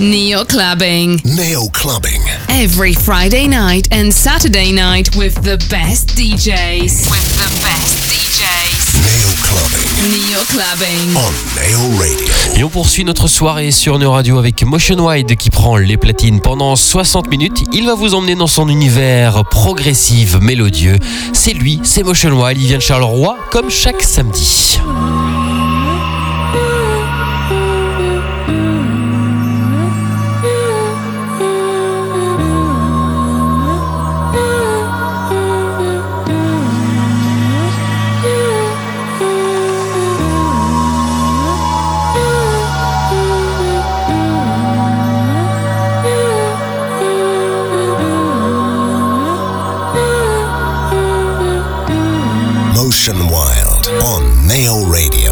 Neo Clubbing. Neo Clubbing. Every Friday night and Saturday night with the best DJs. With the best DJs. Neo Clubbing. Neo Clubbing. On Neo Radio. Et on poursuit notre soirée sur Neo Radio avec Motion Wide qui prend les platines pendant 60 minutes. Il va vous emmener dans son univers progressif, mélodieux. C'est lui, c'est Motion Wide. Il vient de Charleroi comme chaque samedi. Motion Wild on Neo Radio.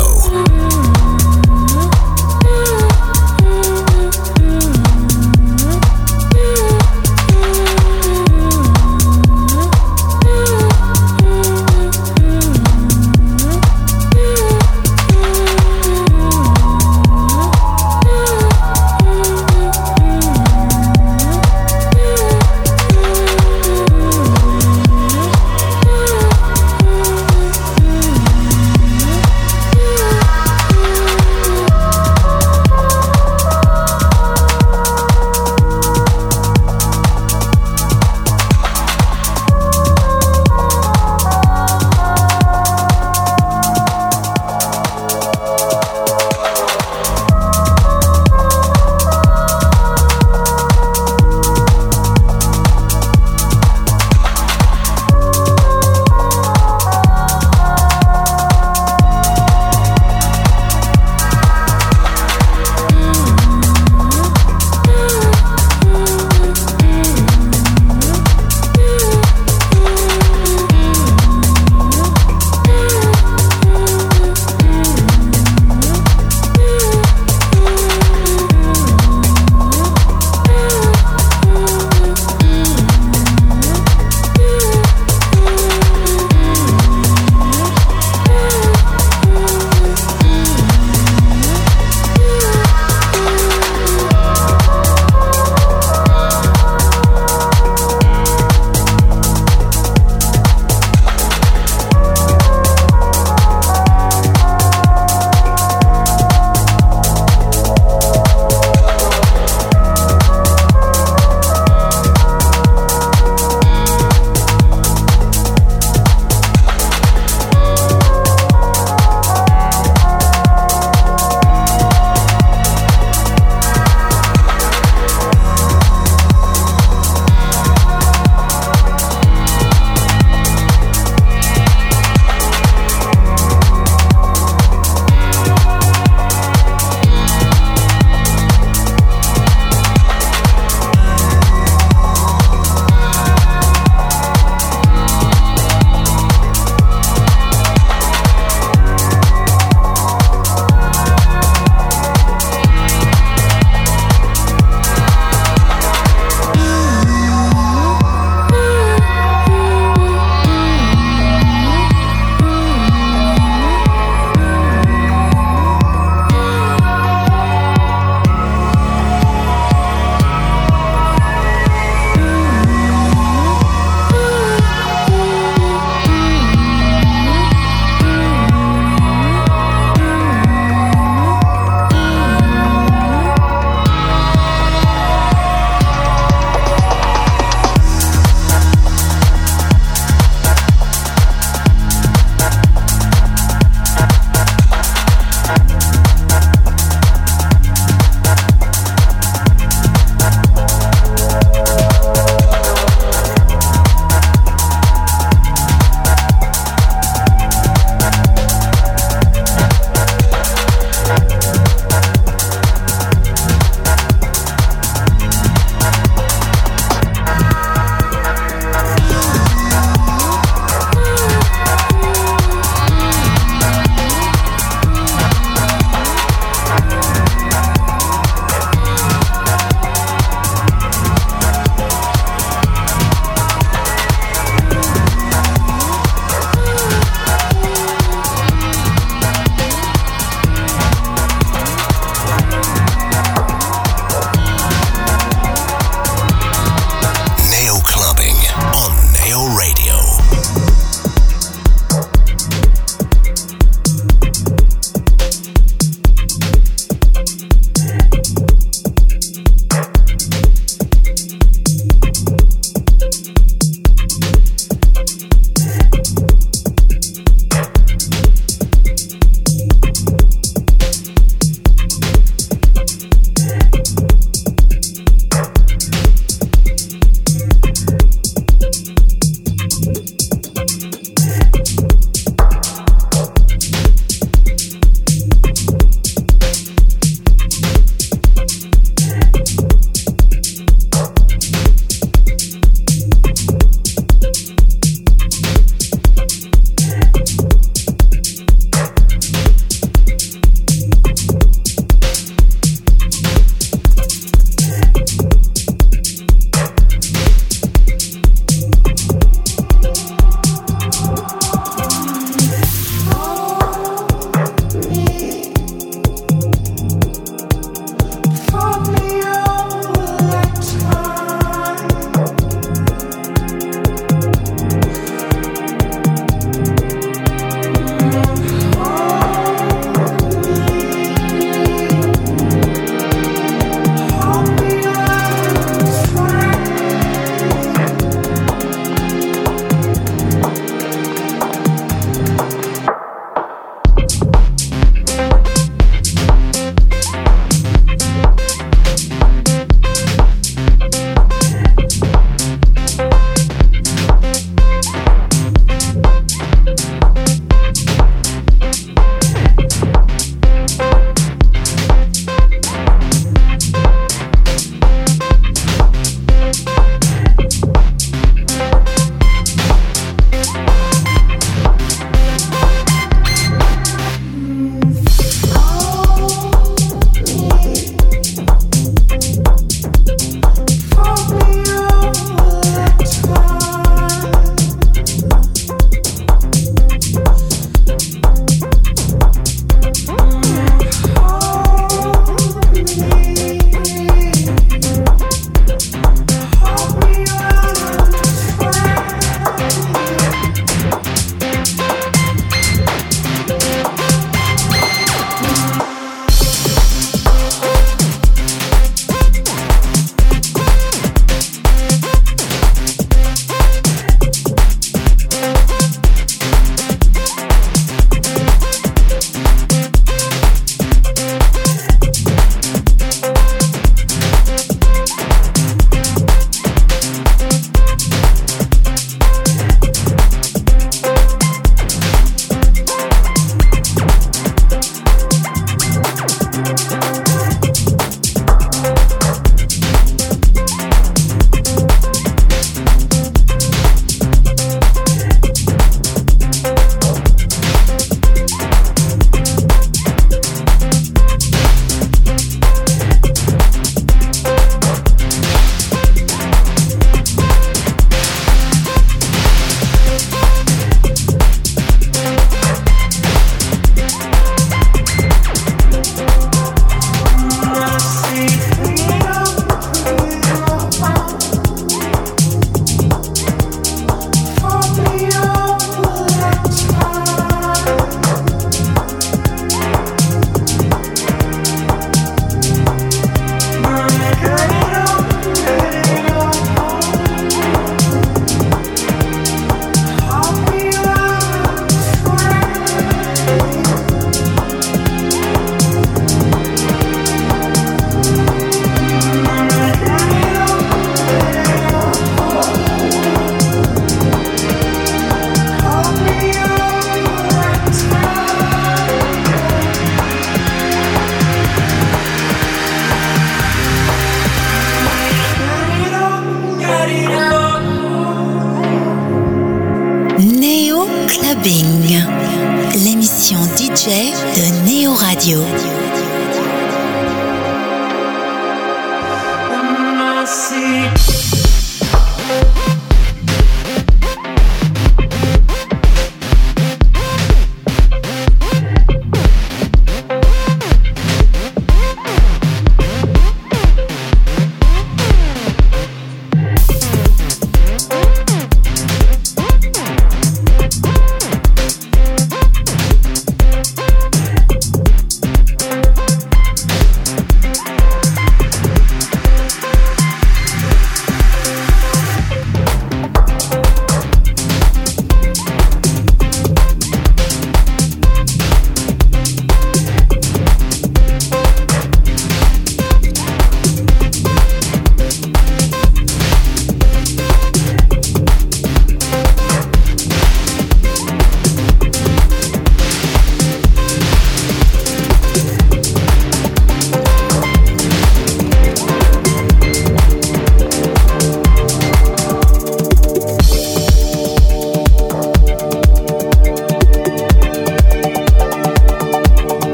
Radio.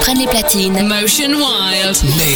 Radio. Nail Radio.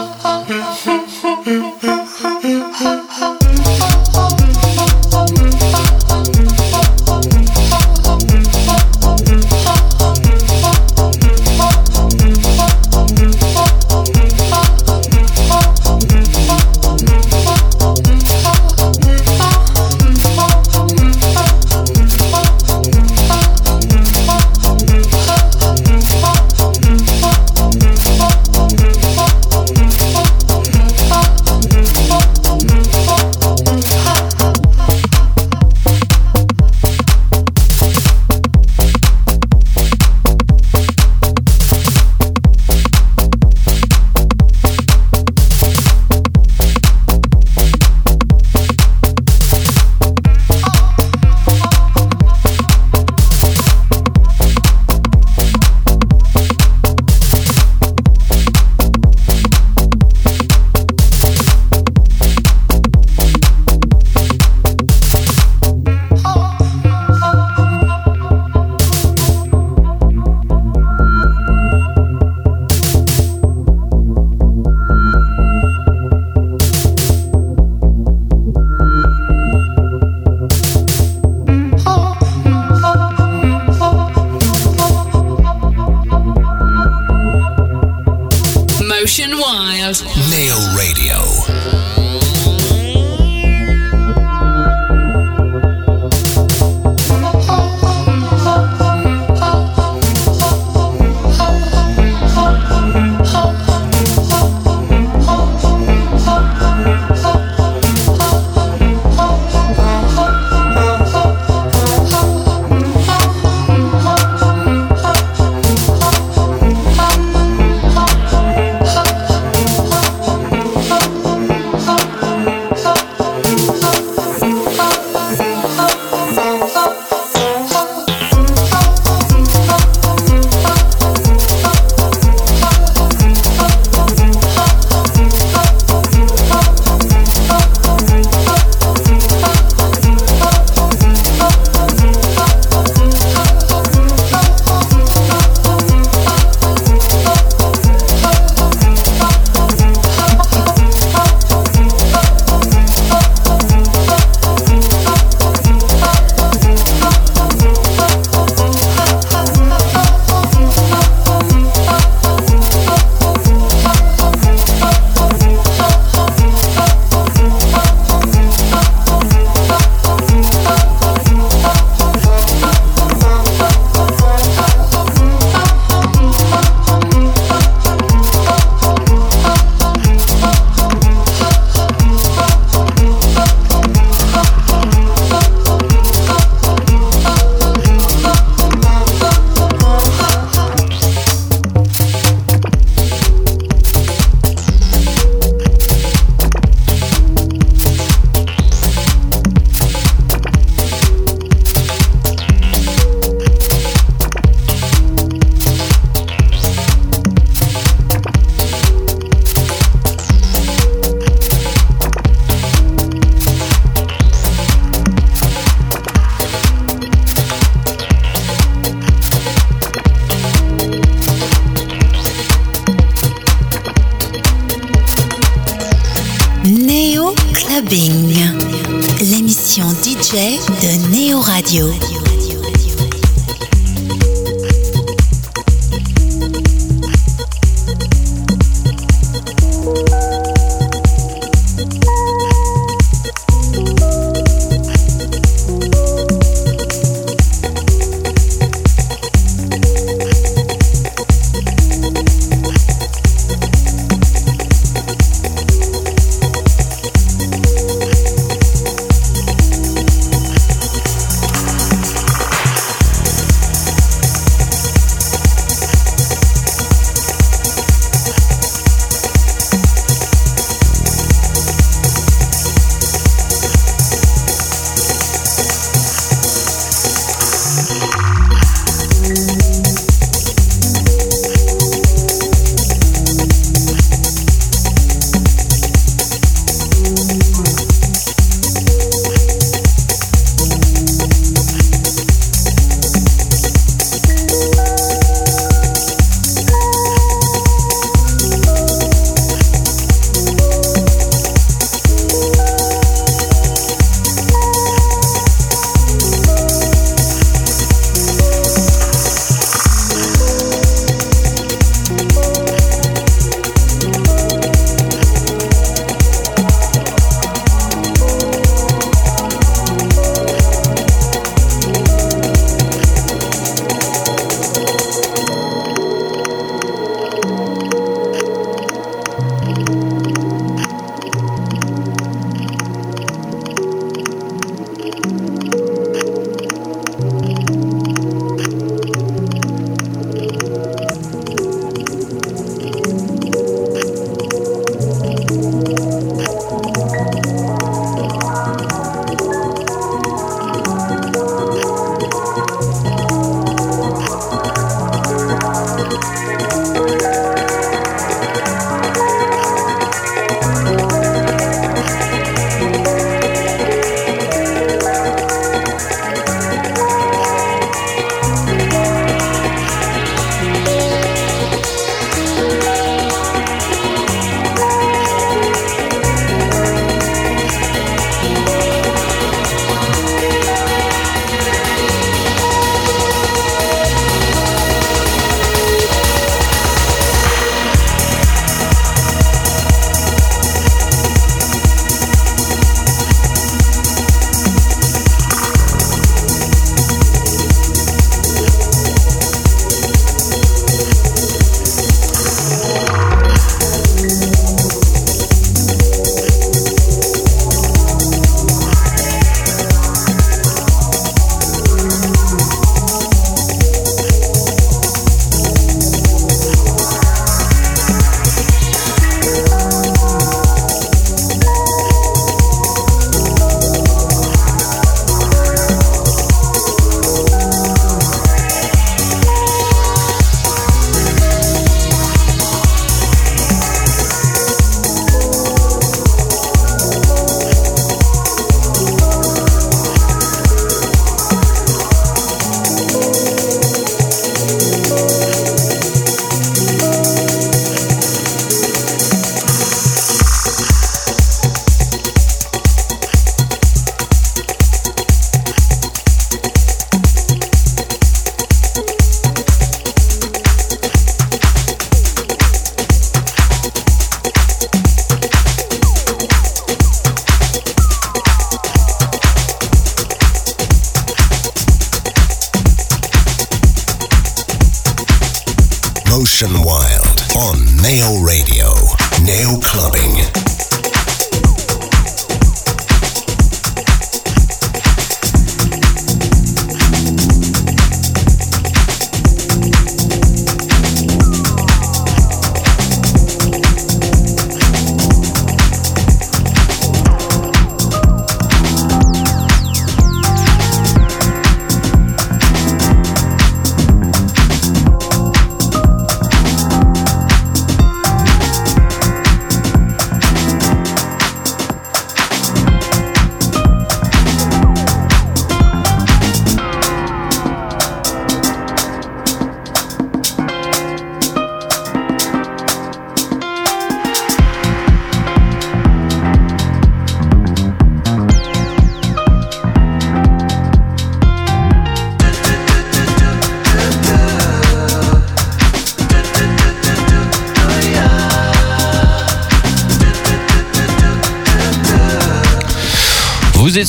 Radio.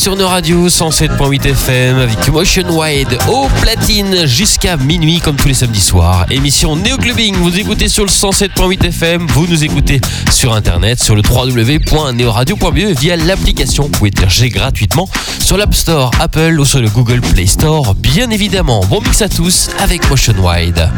Sur nos radios 107.8 FM avec Motion Wide au platine jusqu'à minuit comme tous les samedis soirs. Émission Neo Clubbing, vous écoutez sur le 107.8 FM, vous nous écoutez sur internet sur le www.neoradio.be via l'application. Vous pouvez télécharger gratuitement sur l'App Store, Apple ou sur le Google Play Store. Bien évidemment, bon mix à tous avec Motion Wide.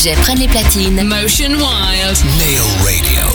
DJs prennent les platines. Motion Wild. Nail Radio.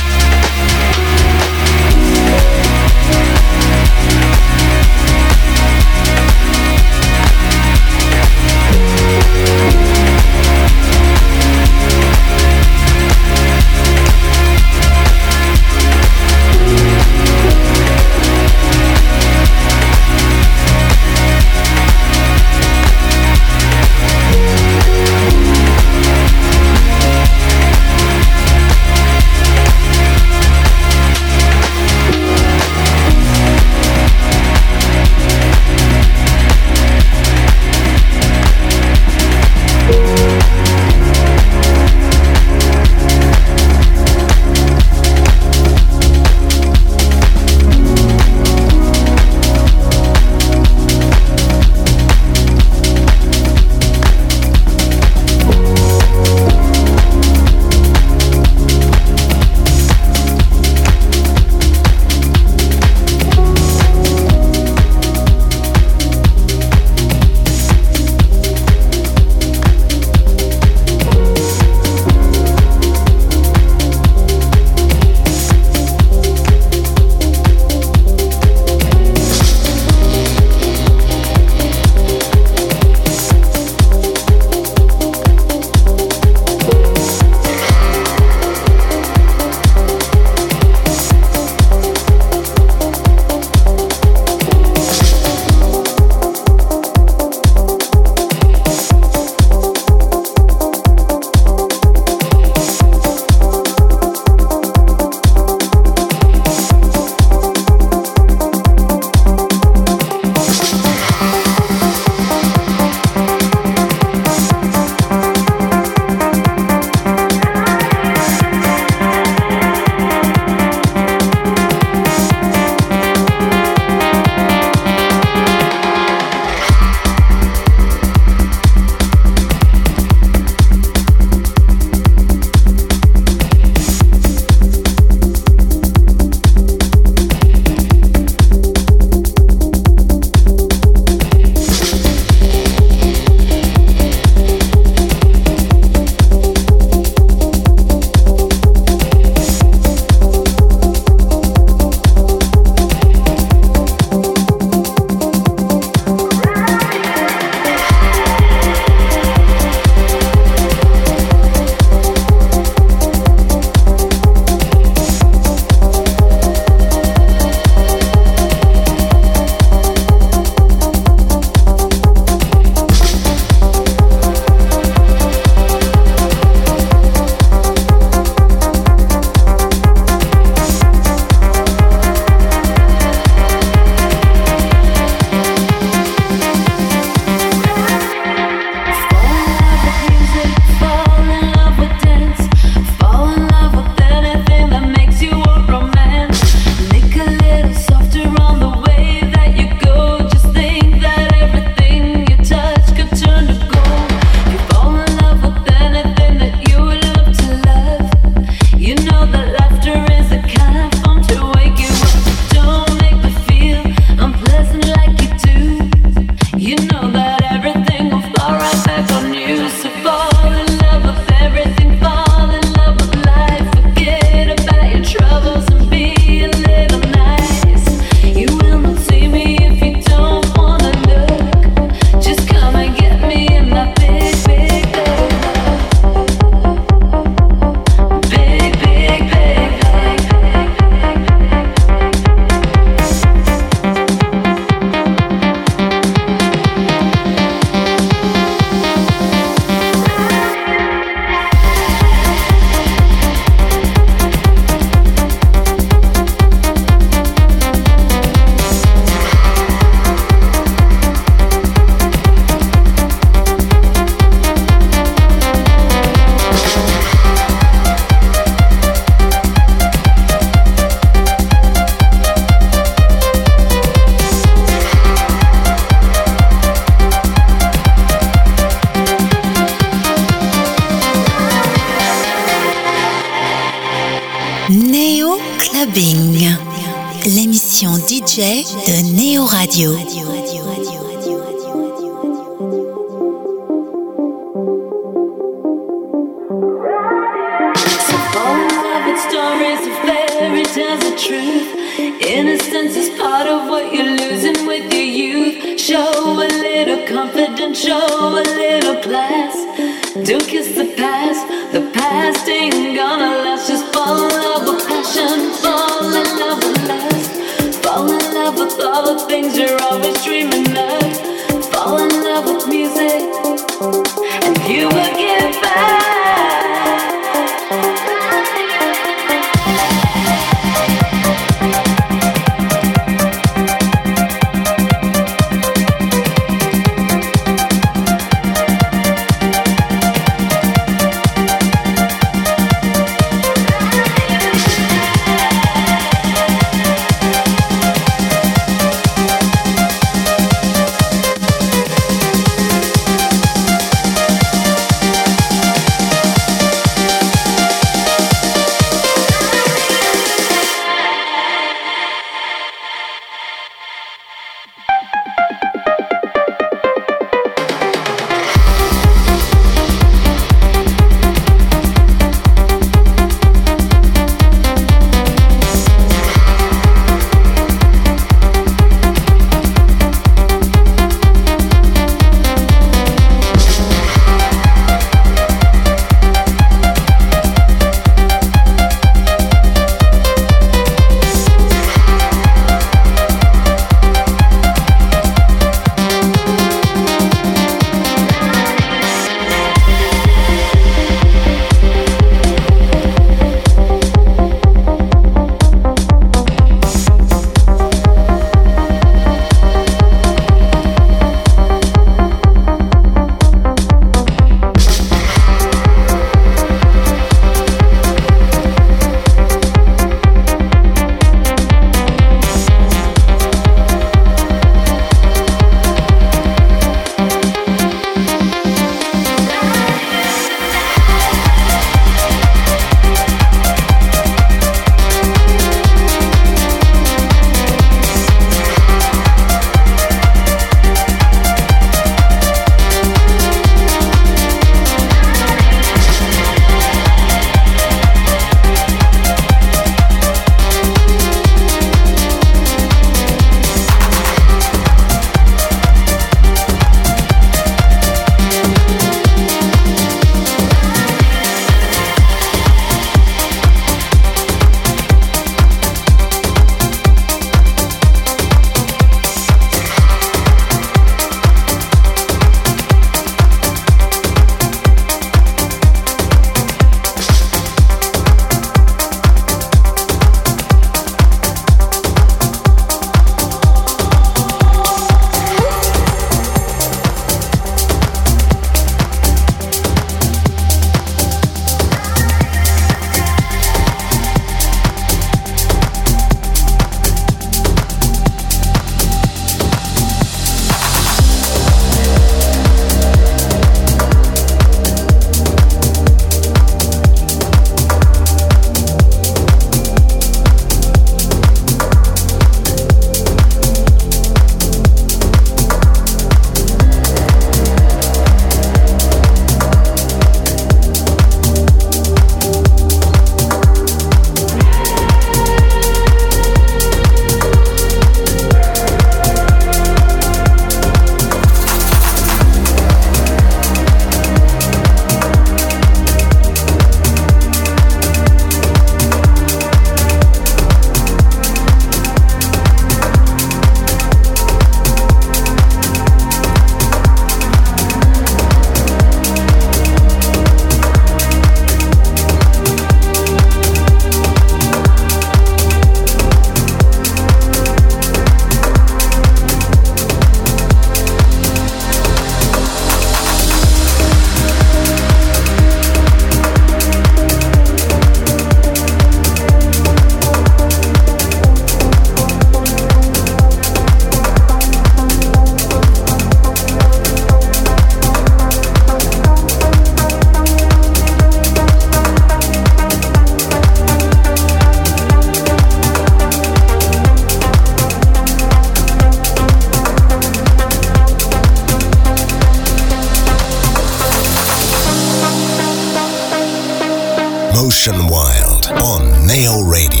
Motion Wild on Nail Radio.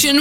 DJ